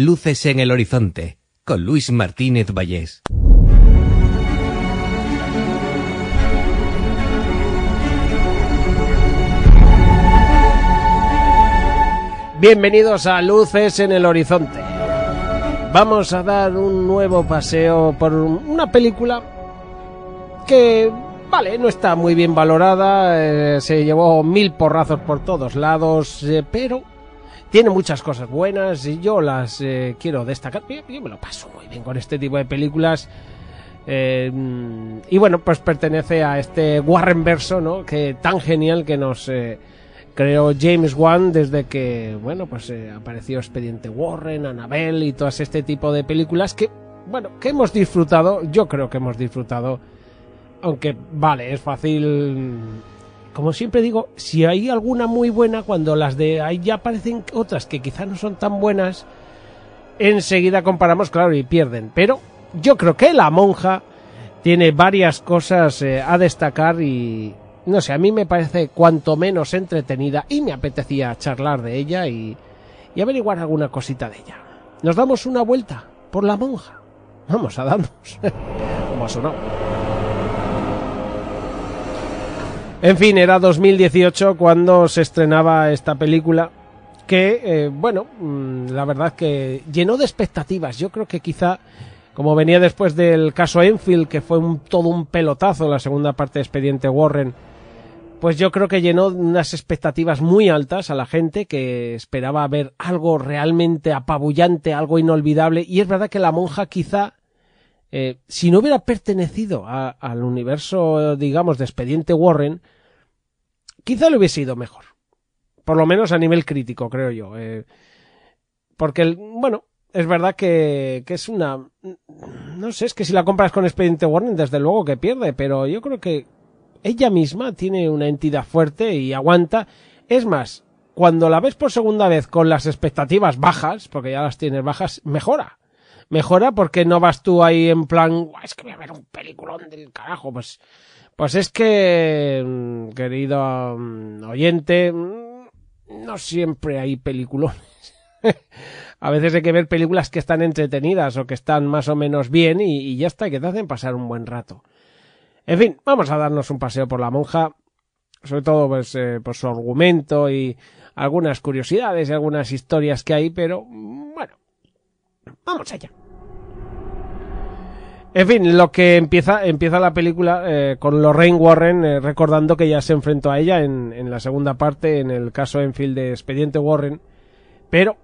Luces en el horizonte, con Luis Martínez Vallés. Bienvenidos a Luces en el Horizonte. Vamos a dar un nuevo paseo por una película que, vale, no está muy bien valorada, eh, se llevó mil porrazos por todos lados, eh, pero tiene muchas cosas buenas y yo las eh, quiero destacar. Yo, me lo paso muy bien con este tipo de películas. Eh, y bueno, pues pertenece a este Warren verso, ¿no? Que tan genial que nos eh, creó James Wan desde que, bueno, pues eh, apareció Expediente Warren, Annabelle y todo este tipo de películas que, bueno, que hemos disfrutado. Yo creo que hemos disfrutado. Aunque, vale, es fácil como siempre digo, si hay alguna muy buena, cuando las de ahí ya aparecen otras que quizás no son tan buenas, enseguida comparamos, claro, y pierden. Pero yo creo que la monja tiene varias cosas eh, a destacar y no sé, a mí me parece cuanto menos entretenida y me apetecía charlar de ella y, averiguar alguna cosita de ella. Nos damos una vuelta por la monja. Vamos a darnos. Como ha sonado. En fin, era 2018 cuando se estrenaba esta película que, eh, bueno, mmm, la verdad que llenó de expectativas. Yo creo que quizá, como venía después del caso Enfield, que fue todo un pelotazo la segunda parte de Expediente Warren, pues yo creo que llenó unas expectativas muy altas a la gente que esperaba ver algo realmente apabullante, algo inolvidable. Y es verdad que la monja quizá eh, si no hubiera pertenecido a, al universo, digamos, de Expediente Warren, quizá le hubiese ido mejor. Por lo menos a nivel crítico, creo yo. Eh, porque, bueno, es verdad que, que, es una... No sé, es que si la compras con Expediente Warren, desde luego que pierde, pero yo creo que ella misma tiene una entidad fuerte y aguanta. Es más, cuando la ves por segunda vez con las expectativas bajas, porque ya las tienes bajas, mejora mejora porque no vas tú ahí en plan, es que voy a ver un peliculón del carajo, pues, pues es que, mm, querido mm, oyente, mm, no siempre hay peliculones. a veces hay que ver películas que están entretenidas o que están más o menos bien y, y ya está, que te hacen pasar un buen rato. En fin, vamos a darnos un paseo por la monja, sobre todo pues eh, por su argumento y algunas curiosidades y algunas historias que hay, pero bueno, Vamos allá. En fin, lo que empieza, empieza la película eh, con Lorraine Warren eh, recordando que ya se enfrentó a ella en, en, la segunda parte, en el caso Enfield de Expediente Warren. Pero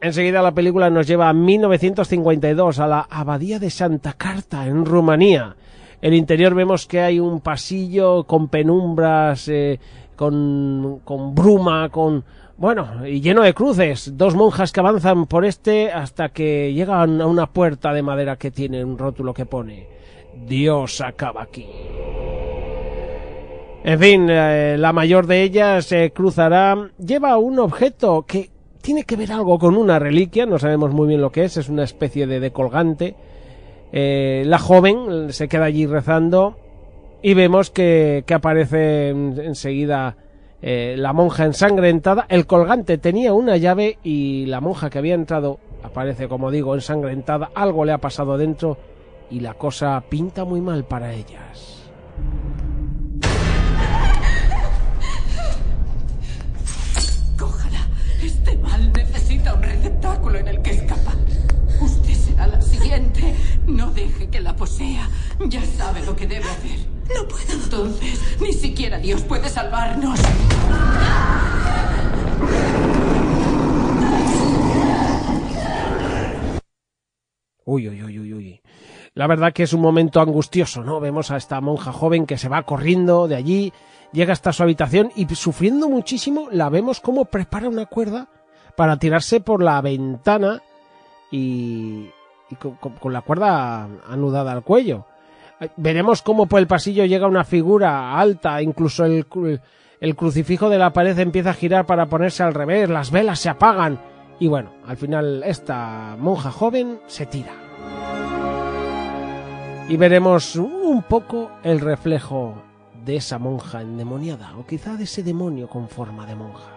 enseguida la película nos lleva a 1952, a la Abadía de Santa Carta, en Rumanía. El interior vemos que hay un pasillo con penumbras, eh, con, con bruma, con bueno, y lleno de cruces, dos monjas que avanzan por este hasta que llegan a una puerta de madera que tiene un rótulo que pone Dios acaba aquí. En fin, eh, la mayor de ellas se eh, cruzará, lleva un objeto que tiene que ver algo con una reliquia, no sabemos muy bien lo que es, es una especie de, de colgante. Eh, la joven se queda allí rezando y vemos que, que aparece enseguida eh, la monja ensangrentada, el colgante tenía una llave y la monja que había entrado aparece, como digo, ensangrentada, algo le ha pasado dentro y la cosa pinta muy mal para ellas. Deje que la posea. Ya sabe lo que debe hacer. No puedo. Entonces, ni siquiera Dios puede salvarnos. Uy, uy, uy, uy, uy. La verdad que es un momento angustioso, ¿no? Vemos a esta monja joven que se va corriendo de allí, llega hasta su habitación y sufriendo muchísimo la vemos como prepara una cuerda para tirarse por la ventana y, y con, la cuerda anudada al cuello. Veremos cómo por el pasillo llega una figura alta, incluso el, el crucifijo de la pared empieza a girar para ponerse al revés, las velas se apagan y bueno, al final esta monja joven se tira. Y veremos un poco el reflejo de esa monja endemoniada o quizá de ese demonio con forma de monja.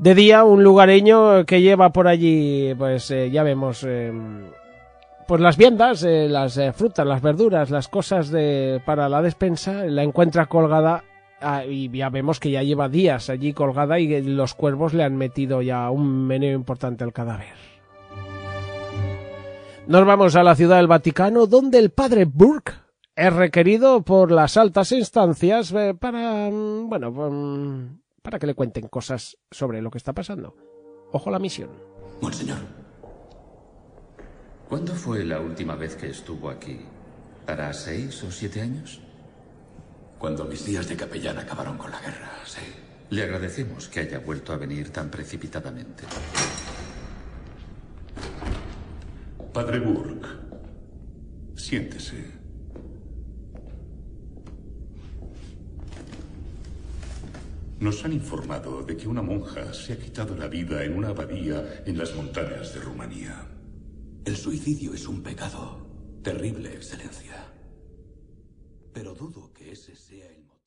De día, un lugareño que lleva por allí, pues eh, ya vemos, eh, pues las viandas, eh, las frutas, las verduras, las cosas de, para la despensa, la encuentra colgada ah, y ya vemos que ya lleva días allí colgada y los cuervos le han metido ya un meneo importante al cadáver. Nos vamos a la ciudad del Vaticano, donde el padre Burke es requerido por las altas instancias para, mm, bueno, mm, para que le cuenten cosas sobre lo que está pasando. Ojo la misión. Monseñor. ¿Cuándo fue la última vez que estuvo aquí? ¿Para seis o siete años? Cuando mis días de capellán acabaron con la guerra, sí. Le agradecemos que haya vuelto a venir tan precipitadamente. Padre Burke, siéntese. Nos han informado de que una monja se ha quitado la vida en una abadía en las montañas de Rumanía. El suicidio es un pecado terrible, Excelencia. Pero dudo que ese sea el motivo.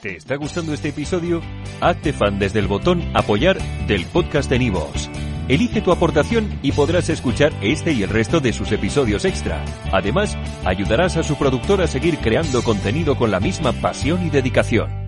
¿Te está gustando este episodio? Hazte fan desde el botón Apoyar del podcast de Nivos. Elige tu aportación y podrás escuchar este y el resto de sus episodios extra. Además, ayudarás a su productor a seguir creando contenido con la misma pasión y dedicación.